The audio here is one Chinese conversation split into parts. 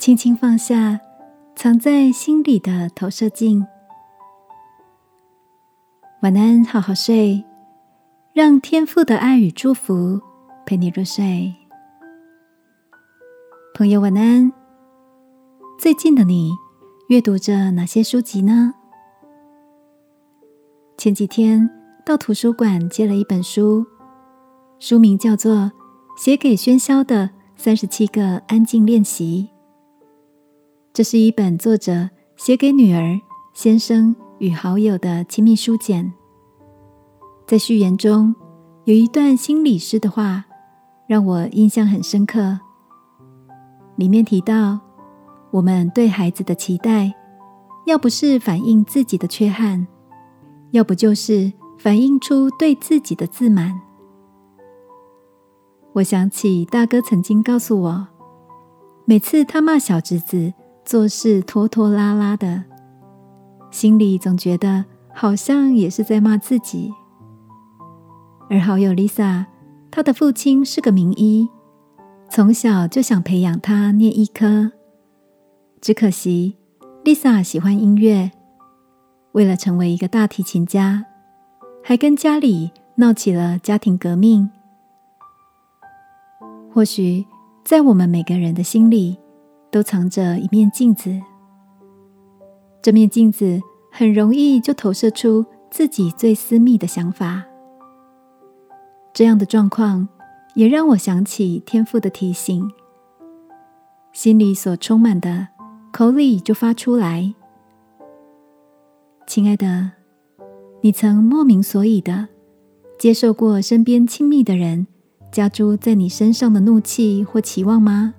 轻轻放下藏在心里的投射镜。晚安，好好睡，让天父的爱与祝福陪你入睡。朋友，晚安。最近的你阅读着哪些书籍呢？前几天到图书馆借了一本书，书名叫做《写给喧嚣的三十七个安静练习》。这是一本作者写给女儿、先生与好友的亲密书简。在序言中有一段心理师的话，让我印象很深刻。里面提到，我们对孩子的期待，要不是反映自己的缺憾，要不就是反映出对自己的自满。我想起大哥曾经告诉我，每次他骂小侄子。做事拖拖拉拉的，心里总觉得好像也是在骂自己。而好友 Lisa，她的父亲是个名医，从小就想培养她念医科。只可惜 Lisa 喜欢音乐，为了成为一个大提琴家，还跟家里闹起了家庭革命。或许在我们每个人的心里。都藏着一面镜子，这面镜子很容易就投射出自己最私密的想法。这样的状况也让我想起天父的提醒：心里所充满的，口里就发出来。亲爱的，你曾莫名所以的接受过身边亲密的人加诸在你身上的怒气或期望吗？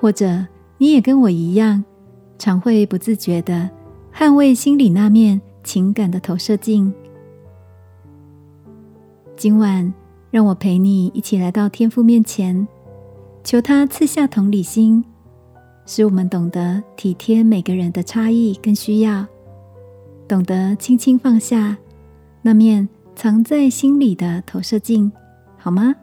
或者你也跟我一样，常会不自觉的捍卫心里那面情感的投射镜。今晚，让我陪你一起来到天父面前，求他赐下同理心，使我们懂得体贴每个人的差异跟需要，懂得轻轻放下那面藏在心里的投射镜，好吗？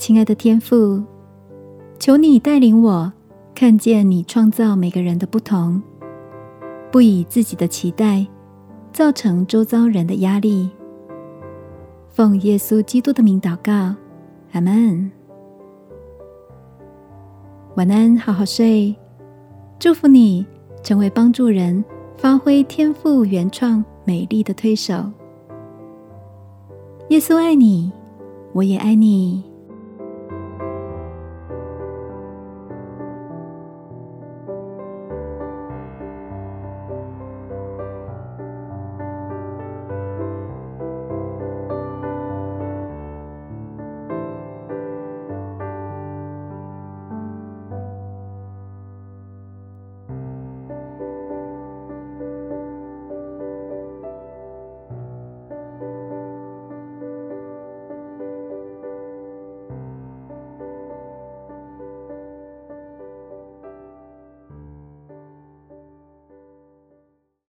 亲爱的天父，求你带领我看见你创造每个人的不同，不以自己的期待造成周遭人的压力。奉耶稣基督的名祷告，阿门。晚安，好好睡。祝福你成为帮助人发挥天赋原创美丽的推手。耶稣爱你，我也爱你。